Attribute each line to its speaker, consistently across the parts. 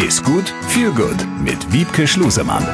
Speaker 1: Ist gut, viel gut mit Wiebke Schlusemann.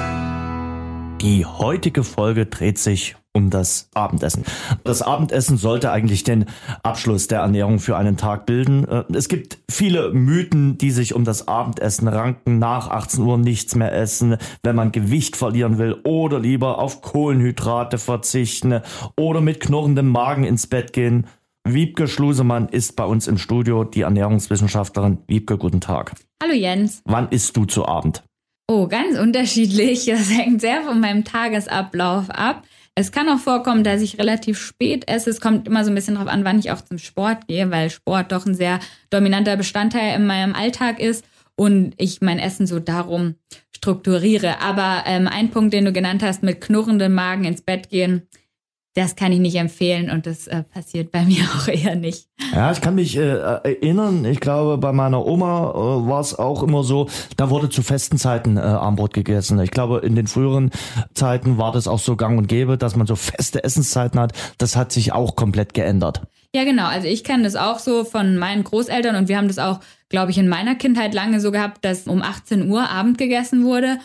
Speaker 2: Die heutige Folge dreht sich um das Abendessen. Das Abendessen sollte eigentlich den Abschluss der Ernährung für einen Tag bilden. Äh, es gibt viele Mythen, die sich um das Abendessen ranken. Nach 18 Uhr nichts mehr essen, wenn man Gewicht verlieren will oder lieber auf Kohlenhydrate verzichten oder mit knurrendem Magen ins Bett gehen. Wiebke Schlusemann ist bei uns im Studio, die Ernährungswissenschaftlerin. Wiebke, guten Tag.
Speaker 3: Hallo Jens.
Speaker 2: Wann isst du zu Abend?
Speaker 3: Oh, ganz unterschiedlich. Das hängt sehr von meinem Tagesablauf ab. Es kann auch vorkommen, dass ich relativ spät esse. Es kommt immer so ein bisschen darauf an, wann ich auch zum Sport gehe, weil Sport doch ein sehr dominanter Bestandteil in meinem Alltag ist und ich mein Essen so darum strukturiere. Aber ähm, ein Punkt, den du genannt hast, mit knurrendem Magen ins Bett gehen, das kann ich nicht empfehlen und das äh, passiert bei mir auch eher nicht.
Speaker 2: Ja, ich kann mich äh, erinnern, ich glaube, bei meiner Oma äh, war es auch immer so, da wurde zu festen Zeiten äh, Armbrot gegessen. Ich glaube, in den früheren Zeiten war das auch so gang und gäbe, dass man so feste Essenszeiten hat. Das hat sich auch komplett geändert.
Speaker 3: Ja, genau. Also ich kenne das auch so von meinen Großeltern und wir haben das auch, glaube ich, in meiner Kindheit lange so gehabt, dass um 18 Uhr Abend gegessen wurde.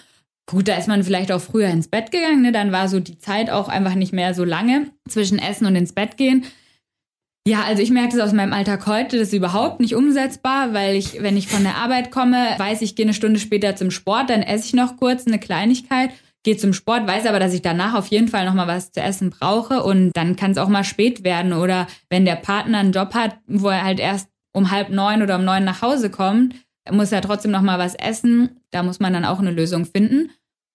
Speaker 3: Gut, da ist man vielleicht auch früher ins Bett gegangen, ne? dann war so die Zeit auch einfach nicht mehr so lange zwischen Essen und ins Bett gehen. Ja, also ich merke das aus meinem Alltag heute, das ist überhaupt nicht umsetzbar, weil ich, wenn ich von der Arbeit komme, weiß ich, gehe eine Stunde später zum Sport, dann esse ich noch kurz eine Kleinigkeit, gehe zum Sport, weiß aber, dass ich danach auf jeden Fall noch mal was zu essen brauche und dann kann es auch mal spät werden oder wenn der Partner einen Job hat, wo er halt erst um halb neun oder um neun nach Hause kommt, muss er trotzdem noch mal was essen. Da muss man dann auch eine Lösung finden.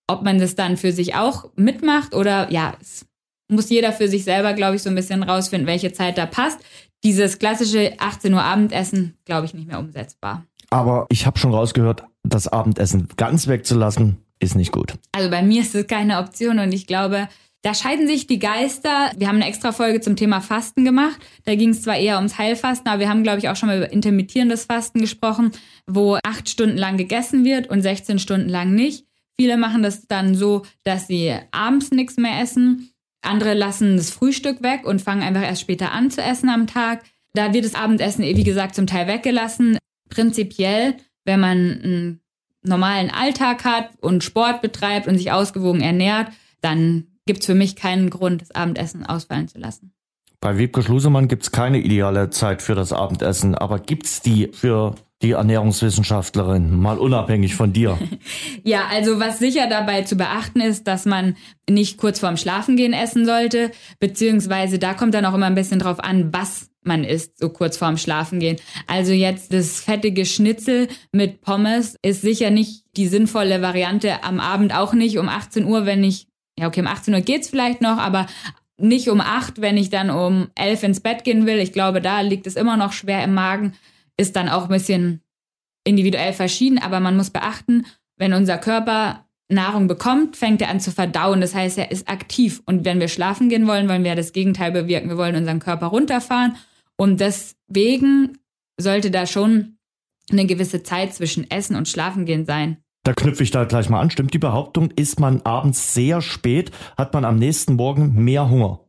Speaker 3: Ob man das dann für sich auch mitmacht oder ja, es muss jeder für sich selber, glaube ich, so ein bisschen rausfinden, welche Zeit da passt. Dieses klassische 18 Uhr Abendessen, glaube ich, nicht mehr umsetzbar.
Speaker 2: Aber ich habe schon rausgehört, das Abendessen ganz wegzulassen, ist nicht gut.
Speaker 3: Also bei mir ist es keine Option und ich glaube, da scheiden sich die Geister. Wir haben eine extra Folge zum Thema Fasten gemacht. Da ging es zwar eher ums Heilfasten, aber wir haben, glaube ich, auch schon mal über intermittierendes Fasten gesprochen, wo acht Stunden lang gegessen wird und 16 Stunden lang nicht. Viele machen das dann so, dass sie abends nichts mehr essen. Andere lassen das Frühstück weg und fangen einfach erst später an zu essen am Tag. Da wird das Abendessen, wie gesagt, zum Teil weggelassen. Prinzipiell, wenn man einen normalen Alltag hat und Sport betreibt und sich ausgewogen ernährt, dann gibt es für mich keinen Grund, das Abendessen ausfallen zu lassen.
Speaker 2: Bei Wiebke Schlusemann gibt es keine ideale Zeit für das Abendessen, aber gibt es die für die Ernährungswissenschaftlerin, mal unabhängig von dir?
Speaker 3: ja, also was sicher dabei zu beachten ist, dass man nicht kurz vorm Schlafengehen essen sollte, beziehungsweise da kommt dann auch immer ein bisschen drauf an, was man isst, so kurz vorm Schlafengehen. Also jetzt das fettige Schnitzel mit Pommes ist sicher nicht die sinnvolle Variante am Abend, auch nicht um 18 Uhr, wenn ich, ja okay, um 18 Uhr geht's vielleicht noch, aber nicht um 8, wenn ich dann um 11 ins Bett gehen will. Ich glaube, da liegt es immer noch schwer im Magen ist dann auch ein bisschen individuell verschieden, aber man muss beachten, wenn unser Körper Nahrung bekommt, fängt er an zu verdauen. Das heißt, er ist aktiv. Und wenn wir schlafen gehen wollen, wollen wir das Gegenteil bewirken. Wir wollen unseren Körper runterfahren. Und deswegen sollte da schon eine gewisse Zeit zwischen Essen und Schlafen gehen sein.
Speaker 2: Da knüpfe ich da gleich mal an. Stimmt die Behauptung, ist man abends sehr spät, hat man am nächsten Morgen mehr Hunger?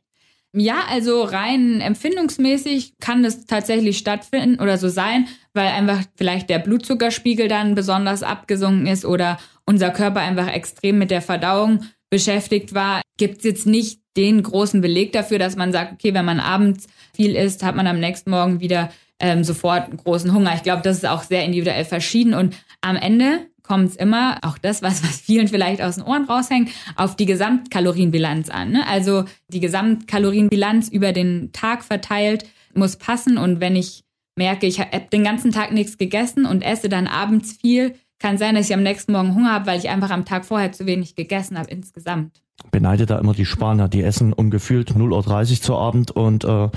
Speaker 3: Ja, also rein empfindungsmäßig kann es tatsächlich stattfinden oder so sein, weil einfach vielleicht der Blutzuckerspiegel dann besonders abgesunken ist oder unser Körper einfach extrem mit der Verdauung beschäftigt war. Gibt es jetzt nicht den großen Beleg dafür, dass man sagt, okay, wenn man abends viel isst, hat man am nächsten Morgen wieder ähm, sofort einen großen Hunger. Ich glaube, das ist auch sehr individuell verschieden und am Ende kommt es immer, auch das, was, was vielen vielleicht aus den Ohren raushängt, auf die Gesamtkalorienbilanz an. Ne? Also die Gesamtkalorienbilanz über den Tag verteilt muss passen. Und wenn ich merke, ich habe den ganzen Tag nichts gegessen und esse dann abends viel, kann sein, dass ich am nächsten Morgen Hunger habe, weil ich einfach am Tag vorher zu wenig gegessen habe insgesamt.
Speaker 2: Beneide da immer die Spanier, die essen umgefühlt 0.30 Uhr zu Abend und äh,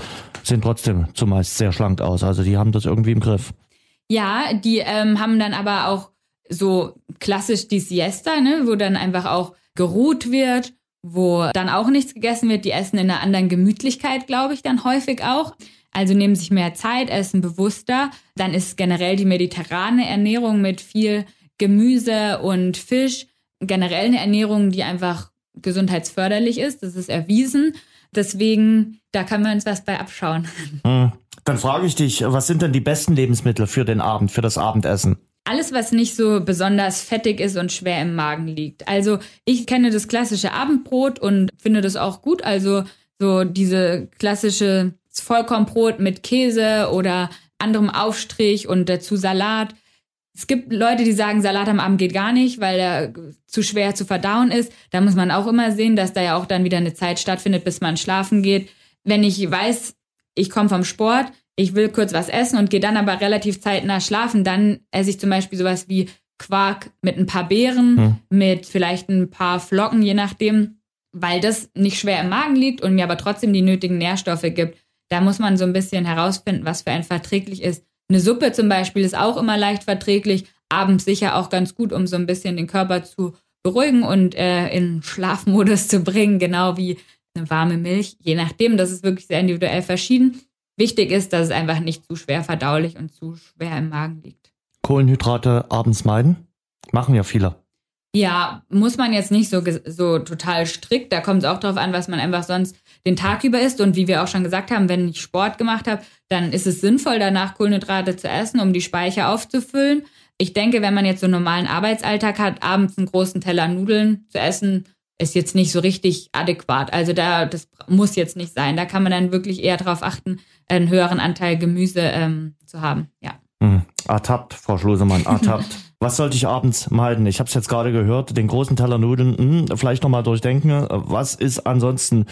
Speaker 2: sehen trotzdem zumeist sehr schlank aus. Also die haben das irgendwie im Griff.
Speaker 3: Ja, die ähm, haben dann aber auch so klassisch die Siesta, ne, wo dann einfach auch geruht wird, wo dann auch nichts gegessen wird. Die essen in einer anderen Gemütlichkeit, glaube ich, dann häufig auch. Also nehmen sich mehr Zeit, essen bewusster. Dann ist generell die mediterrane Ernährung mit viel Gemüse und Fisch generell eine Ernährung, die einfach gesundheitsförderlich ist. Das ist erwiesen. Deswegen, da kann man uns was bei abschauen.
Speaker 2: Hm. Dann frage ich dich, was sind denn die besten Lebensmittel für den Abend, für das Abendessen?
Speaker 3: Alles, was nicht so besonders fettig ist und schwer im Magen liegt. Also ich kenne das klassische Abendbrot und finde das auch gut. Also so diese klassische Vollkornbrot mit Käse oder anderem Aufstrich und dazu Salat. Es gibt Leute, die sagen, Salat am Abend geht gar nicht, weil er zu schwer zu verdauen ist. Da muss man auch immer sehen, dass da ja auch dann wieder eine Zeit stattfindet, bis man schlafen geht. Wenn ich weiß, ich komme vom Sport, ich will kurz was essen und gehe dann aber relativ zeitnah schlafen, dann esse ich zum Beispiel sowas wie Quark mit ein paar Beeren, hm. mit vielleicht ein paar Flocken, je nachdem, weil das nicht schwer im Magen liegt und mir aber trotzdem die nötigen Nährstoffe gibt. Da muss man so ein bisschen herausfinden, was für ein verträglich ist. Eine Suppe zum Beispiel ist auch immer leicht verträglich, abends sicher auch ganz gut, um so ein bisschen den Körper zu beruhigen und äh, in Schlafmodus zu bringen, genau wie eine warme Milch. Je nachdem, das ist wirklich sehr individuell verschieden. Wichtig ist, dass es einfach nicht zu schwer verdaulich und zu schwer im Magen liegt.
Speaker 2: Kohlenhydrate abends meiden? Machen ja viele.
Speaker 3: Ja, muss man jetzt nicht so, so total strikt. Da kommt es auch darauf an, was man einfach sonst den Tag über isst. Und wie wir auch schon gesagt haben, wenn ich Sport gemacht habe, dann ist es sinnvoll, danach Kohlenhydrate zu essen, um die Speicher aufzufüllen. Ich denke, wenn man jetzt so einen normalen Arbeitsalltag hat, abends einen großen Teller Nudeln zu essen, ist jetzt nicht so richtig adäquat. Also da, das muss jetzt nicht sein. Da kann man dann wirklich eher darauf achten, einen höheren Anteil Gemüse ähm, zu haben. Ja.
Speaker 2: Mhm. Ertappt, Frau Schlosemann, ertappt. Was sollte ich abends meiden? Ich habe es jetzt gerade gehört, den großen Teller Nudeln, hm, vielleicht nochmal durchdenken. Was ist ansonsten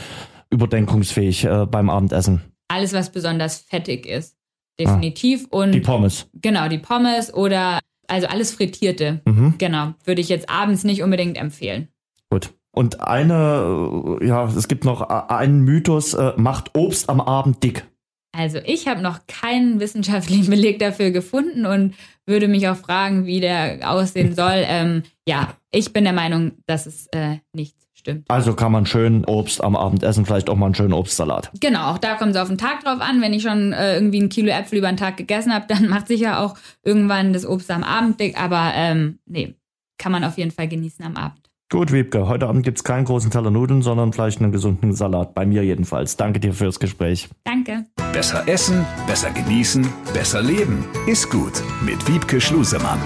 Speaker 2: überdenkungsfähig äh, beim Abendessen?
Speaker 3: Alles, was besonders fettig ist. Definitiv. Ah, und
Speaker 2: die Pommes.
Speaker 3: Genau, die Pommes oder also alles Frittierte. Mhm. Genau. Würde ich jetzt abends nicht unbedingt empfehlen.
Speaker 2: Gut. Und eine, äh, ja, es gibt noch einen Mythos, äh, macht Obst am Abend dick.
Speaker 3: Also ich habe noch keinen wissenschaftlichen Beleg dafür gefunden und würde mich auch fragen, wie der aussehen soll. Ähm, ja, ich bin der Meinung, dass es äh, nicht stimmt.
Speaker 2: Also kann man schön Obst am Abend essen, vielleicht auch mal einen schönen Obstsalat.
Speaker 3: Genau, auch da kommt es auf den Tag drauf an. Wenn ich schon äh, irgendwie ein Kilo Äpfel über den Tag gegessen habe, dann macht sicher auch irgendwann das Obst am Abend dick. Aber ähm, nee, kann man auf jeden Fall genießen am Abend.
Speaker 2: Gut, Wiebke, heute Abend gibt es keinen großen Teller Nudeln, sondern vielleicht einen gesunden Salat. Bei mir jedenfalls. Danke dir fürs Gespräch.
Speaker 3: Danke.
Speaker 1: Besser essen, besser genießen, besser leben. Ist gut mit Wiebke Schlusemann.